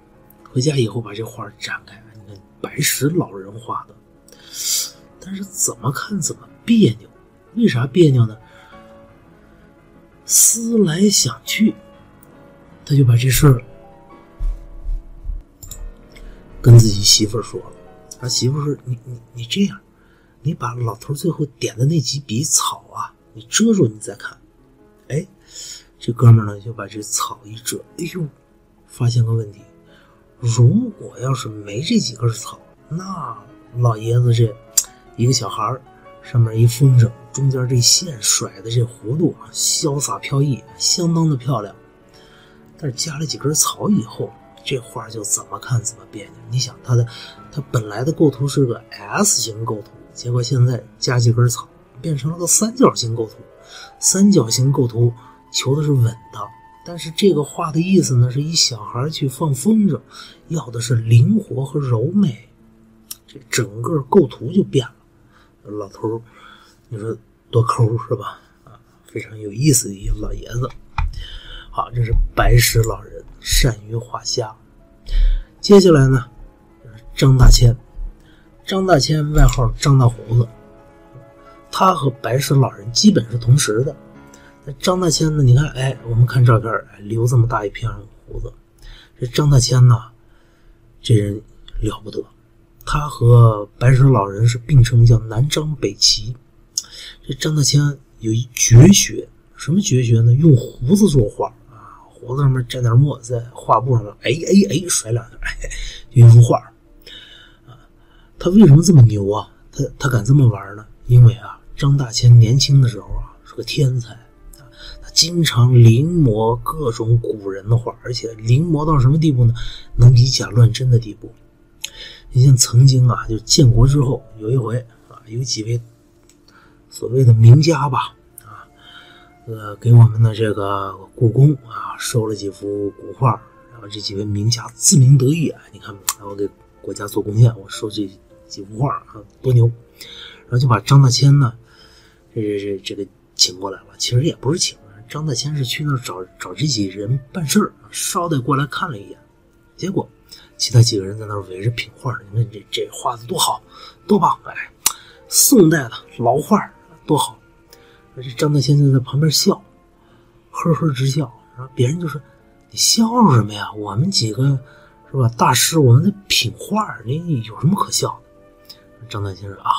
回家以后把这画展开，你看白石老人画的，但是怎么看怎么别扭。为啥别扭呢？思来想去，他就把这事儿跟自己媳妇儿说了。他媳妇说：“你你你这样，你把老头最后点的那几笔草啊，你遮住，你再看。”哎，这哥们呢就把这草一遮，哎呦，发现个问题：如果要是没这几根草，那老爷子这一个小孩儿。上面一风筝，中间这线甩的这弧度啊，潇洒飘逸，相当的漂亮。但是加了几根草以后，这画就怎么看怎么别扭。你想，它的它本来的构图是个 S 型构图，结果现在加几根草，变成了个三角形构图。三角形构图求的是稳当，但是这个画的意思呢，是一小孩去放风筝，要的是灵活和柔美，这整个构图就变了。老头，你说多抠是吧？啊，非常有意思的一个老爷子。好，这是白石老人，善于画虾。接下来呢，张大千。张大千外号张大胡子，他和白石老人基本是同时的。那张大千呢？你看，哎，我们看照片，哎留这么大一片胡子。这张大千呢，这人了不得。他和白石老人是并称叫南张北齐。这张大千有一绝学，什么绝学呢？用胡子作画啊，胡子上面沾点墨，在画布上面哎哎哎甩两下，哎，就一幅画。他为什么这么牛啊？他他敢这么玩呢？因为啊，张大千年轻的时候啊是个天才啊，他经常临摹各种古人的画，而且临摹到什么地步呢？能以假乱真的地步。你像曾经啊，就建国之后有一回啊，有几位所谓的名家吧，啊，呃，给我们的这个故宫啊收了几幅古画，然后这几位名家自鸣得意啊，你看我给国家做贡献，我收这几幅画啊，多牛！然后就把张大千呢，这这这这个请过来了。其实也不是请，张大千是去那儿找找这几人办事儿，捎带过来看了一眼，结果。其他几个人在那围着品画，你看这这画的多好，多棒！哎，宋代的老画多好。而这张大千就在旁边笑，呵呵直笑。然后别人就说：“你笑什么呀？我们几个是吧？大师，我们在品画，你有什么可笑的？”张大千说：“啊，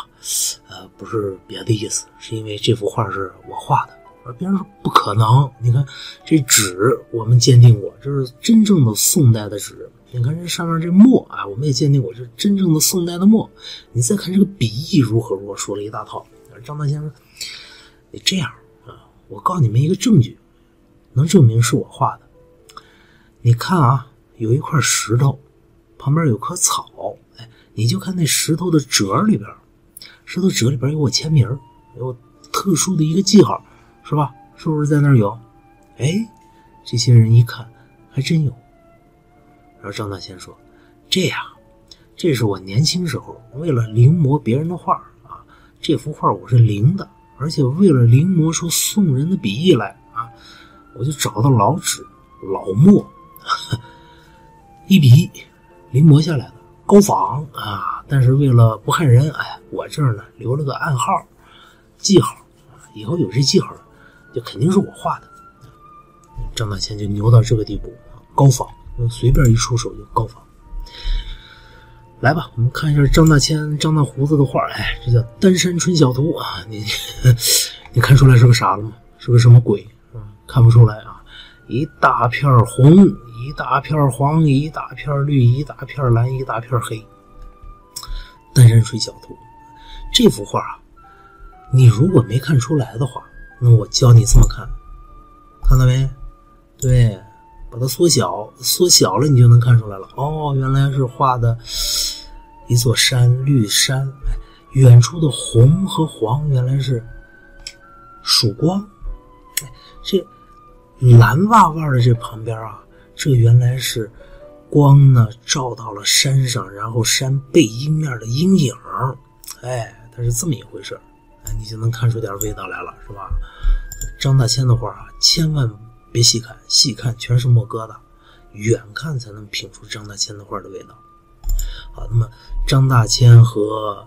呃，不是别的意思，是因为这幅画是我画的。”而别人说：“不可能！你看这纸，我们鉴定过，这是真正的宋代的纸。”你看这上面这墨啊，我们也鉴定过，是真正的宋代的墨。你再看这个笔意如何如何，说了一大套。张大千说：“你这样啊，我告诉你们一个证据，能证明是我画的。你看啊，有一块石头，旁边有棵草，你就看那石头的褶里边，石头褶里边有我签名，有特殊的一个记号，是吧？是不是在那儿有？哎，这些人一看，还真有。”然后张大千说：“这样，这是我年轻时候为了临摹别人的画啊，这幅画我是临的，而且为了临摹出宋人的笔意来啊，我就找到老纸、老墨，一笔临摹下来的，高仿啊。但是为了不害人，哎，我这儿呢留了个暗号、记号，以后有这记号，就肯定是我画的。”张大千就牛到这个地步，高仿。随便一出手就高仿。来吧，我们看一下张大千、张大胡子的画。哎，这叫《丹山春晓图》啊！你 你看出来是个啥了吗？是个什么鬼？看不出来啊！一大片红，一大片黄，一大片绿，一大片蓝，一大片黑。《丹山水小图》这幅画啊，你如果没看出来的话，那我教你这么看，看到没？对。把它缩小，缩小了，你就能看出来了。哦，原来是画的一座山，绿山。远处的红和黄，原来是曙光。这蓝哇哇的这旁边啊，这原来是光呢，照到了山上，然后山背阴面的阴影。哎，它是这么一回事哎，你就能看出点味道来了，是吧？张大千的画啊，千万。别细看，细看全是墨疙瘩，远看才能品出张大千的画的味道。好，那么张大千和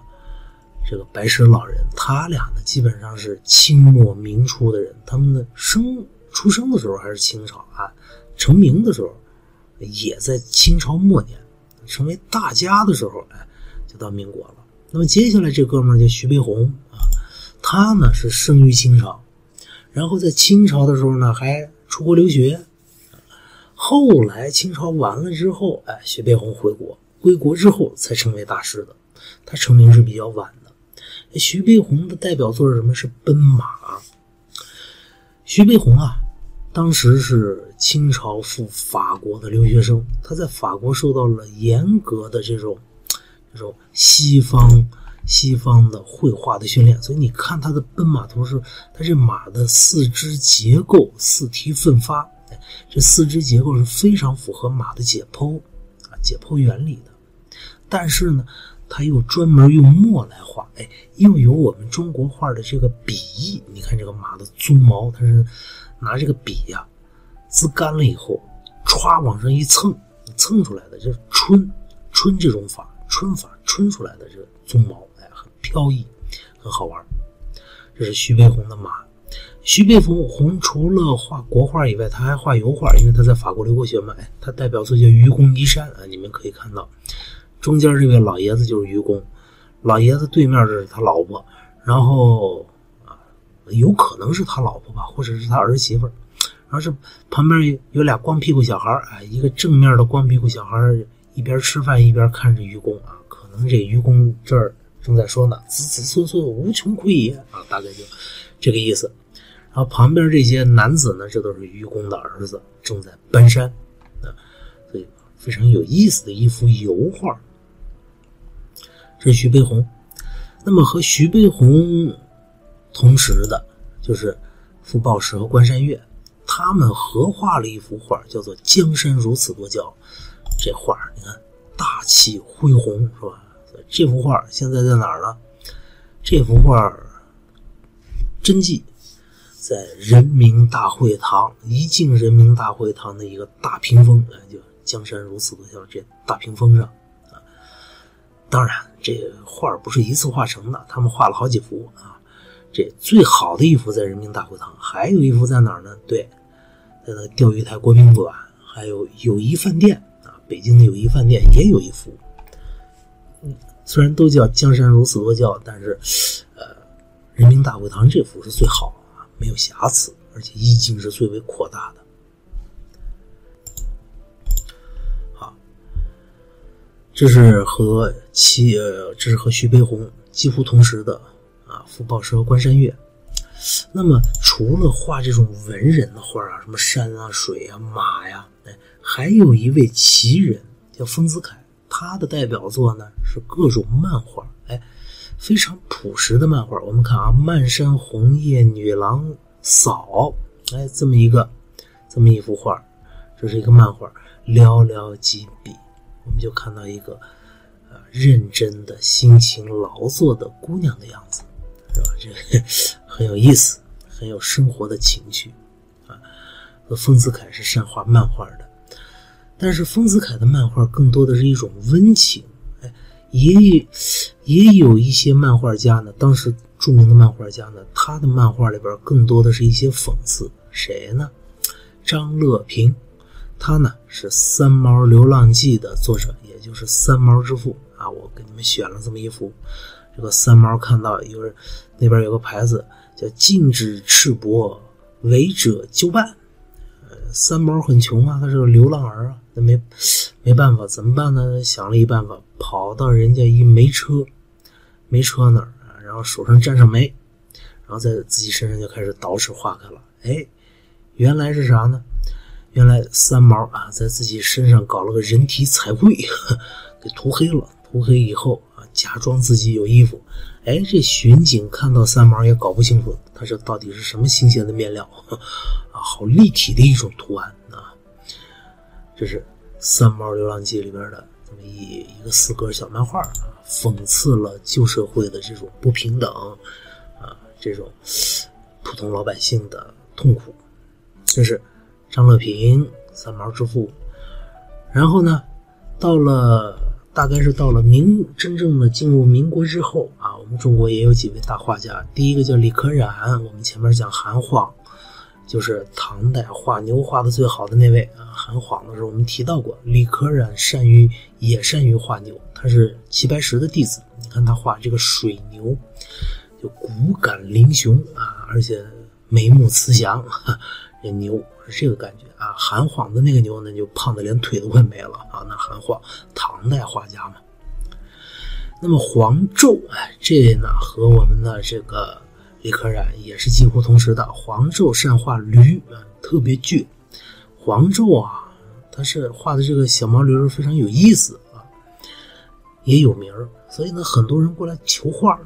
这个白石老人，他俩呢基本上是清末明初的人，他们的生出生的时候还是清朝啊，成名的时候也在清朝末年，成为大家的时候，哎，就到民国了。那么接下来这哥们儿叫徐悲鸿啊，他呢是生于清朝，然后在清朝的时候呢还出国留学，后来清朝完了之后，哎，徐悲鸿回国，归国之后才成为大师的，他成名是比较晚的。徐悲鸿的代表作是什么？是《奔马》。徐悲鸿啊，当时是清朝赴法国的留学生，他在法国受到了严格的这种这种西方西方的绘画的训练，所以你看他的奔马图是，他这马的四肢结构四蹄奋发，这四肢结构是非常符合马的解剖啊解剖原理的，但是呢。他又专门用墨来画，哎，又有我们中国画的这个笔意。你看这个马的鬃毛，它是拿这个笔呀，滋干了以后，歘往上一蹭，蹭出来的就是春春这种法，春法春出来的这个鬃毛，哎，很飘逸，很好玩。这是徐悲鸿的马。徐悲鸿除了画国画以外，他还画油画，因为他在法国留过学嘛。哎，他代表作叫《愚公移山》啊，你们可以看到。中间这位老爷子就是愚公，老爷子对面这是他老婆，然后，有可能是他老婆吧，或者是他儿媳妇然后是旁边有俩光屁股小孩啊，一个正面的光屁股小孩一边吃饭一边看着愚公啊，可能这愚公这儿正在说呢，子子孙孙无穷匮也啊，大概就这个意思。然后旁边这些男子呢，这都是愚公的儿子，正在搬山啊，所以非常有意思的一幅油画。是徐悲鸿，那么和徐悲鸿同时的，就是傅抱石和关山月，他们合画了一幅画，叫做《江山如此多娇》。这画你看，大气恢宏，是吧？这幅画现在在哪儿呢？这幅画真迹在人民大会堂，一进人民大会堂的一个大屏风，就《江山如此多娇》这大屏风上啊。当然。这画不是一次画成的，他们画了好几幅啊。这最好的一幅在人民大会堂，还有一幅在哪儿呢？对，在那钓鱼台国宾馆，还有友谊饭店啊，北京的友谊饭店也有一幅。嗯，虽然都叫江山如此多娇，但是，呃，人民大会堂这幅是最好啊，没有瑕疵，而且意境是最为扩大的。好这是和其呃，这是和徐悲鸿几乎同时的啊，傅抱石和关山月。那么，除了画这种文人的画啊，什么山啊、水啊、马呀，哎，还有一位奇人叫丰子恺，他的代表作呢是各种漫画，哎，非常朴实的漫画。我们看啊，《漫山红叶女郎扫》，哎，这么一个，这么一幅画，这是一个漫画，寥寥几笔。我们就看到一个，呃，认真的辛勤劳作的姑娘的样子，是吧？这个很有意思，很有生活的情趣，啊。和丰子恺是善画漫画的，但是丰子恺的漫画更多的是一种温情，哎，也也有一些漫画家呢，当时著名的漫画家呢，他的漫画里边更多的是一些讽刺，谁呢？张乐平。他呢是《三毛流浪记》的作者，也就是三毛之父啊。我给你们选了这么一幅，这个三毛看到有人那边有个牌子叫“禁止赤膊，违者就办”。呃，三毛很穷啊，他是个流浪儿啊，那没没办法，怎么办呢？想了一办法，跑到人家一煤车煤车那儿，然后手上沾上煤，然后在自己身上就开始捯饬化开了。哎，原来是啥呢？原来三毛啊，在自己身上搞了个人体彩绘，给涂黑了。涂黑以后假装自己有衣服。哎，这巡警看到三毛也搞不清楚，他这到底是什么新鲜的面料 啊？好立体的一种图案啊！这是《三毛流浪记》里边的这么一一个四格小漫画啊，讽刺了旧社会的这种不平等啊，这种普通老百姓的痛苦。这是。张乐平，三毛之父。然后呢，到了大概是到了明真正的进入民国之后啊，我们中国也有几位大画家。第一个叫李可染，我们前面讲韩晃，就是唐代画牛画的最好的那位啊。韩晃的时候我们提到过，李可染善于也善于画牛，他是齐白石的弟子。你看他画这个水牛，就骨感嶙峋啊，而且眉目慈祥，这牛这个感觉啊。韩晃的那个牛呢，就胖的连腿都快没了啊。那韩晃唐代画家嘛。那么黄胄，哎，这呢和我们的这个李可染也是几乎同时的。黄胄善画驴，特别倔。黄胄啊，他是画的这个小毛驴非常有意思啊，也有名儿所以呢，很多人过来求画，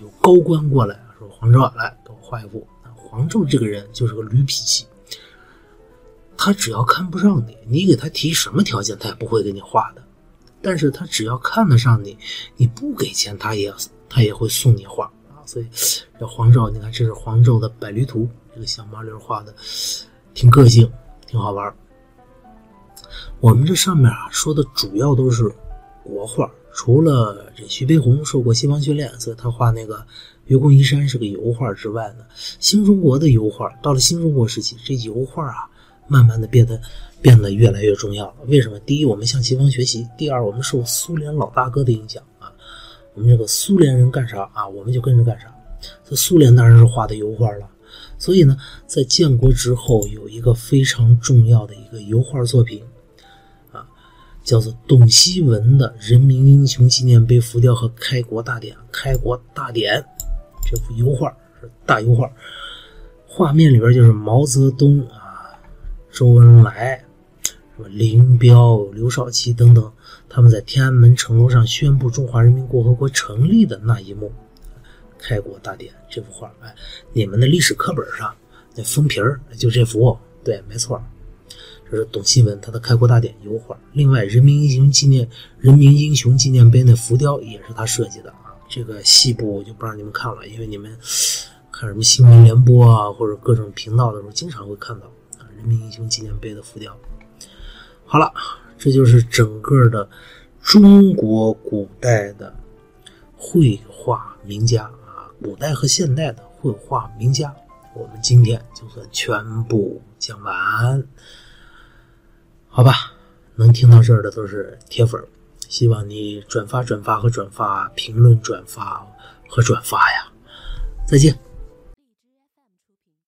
有高官过来说：“黄胄来给我画一幅。”黄胄这个人就是个驴脾气，他只要看不上你，你给他提什么条件，他也不会给你画的。但是他只要看得上你，你不给钱，他也他也会送你画啊。所以这黄胄，你看这是黄胄的百驴图，这个小毛驴画的挺个性，挺好玩。我们这上面啊说的主要都是国画，除了这徐悲鸿受过西方训练，所以他画那个《愚公移山》是个油画之外呢，新中国的油画到了新中国时期，这油画啊慢慢的变得。变得越来越重要了。为什么？第一，我们向西方学习；第二，我们受苏联老大哥的影响啊。我们这个苏联人干啥啊，我们就跟着干啥。这苏联当然是画的油画了。所以呢，在建国之后，有一个非常重要的一个油画作品啊，叫做董希文的《人民英雄纪念碑浮雕和开国大典》。开国大典这幅油画是大油画，画面里边就是毛泽东啊，周恩来。什么林彪、刘少奇等等，他们在天安门城楼上宣布中华人民共和国成立的那一幕，开国大典这幅画，哎，你们的历史课本上那封皮儿就这幅，对，没错，这是董希文他的开国大典油画。另外，人民英雄纪念人民英雄纪念碑那浮雕也是他设计的啊。这个细部我就不让你们看了，因为你们看什么新闻联播啊或者各种频道的时候，经常会看到人民英雄纪念碑的浮雕。好了，这就是整个的中国古代的绘画名家啊，古代和现代的绘画名家，我们今天就算全部讲完。好吧，能听到这儿的都是铁粉，希望你转发、转发和转发，评论、转发和转发呀！再见。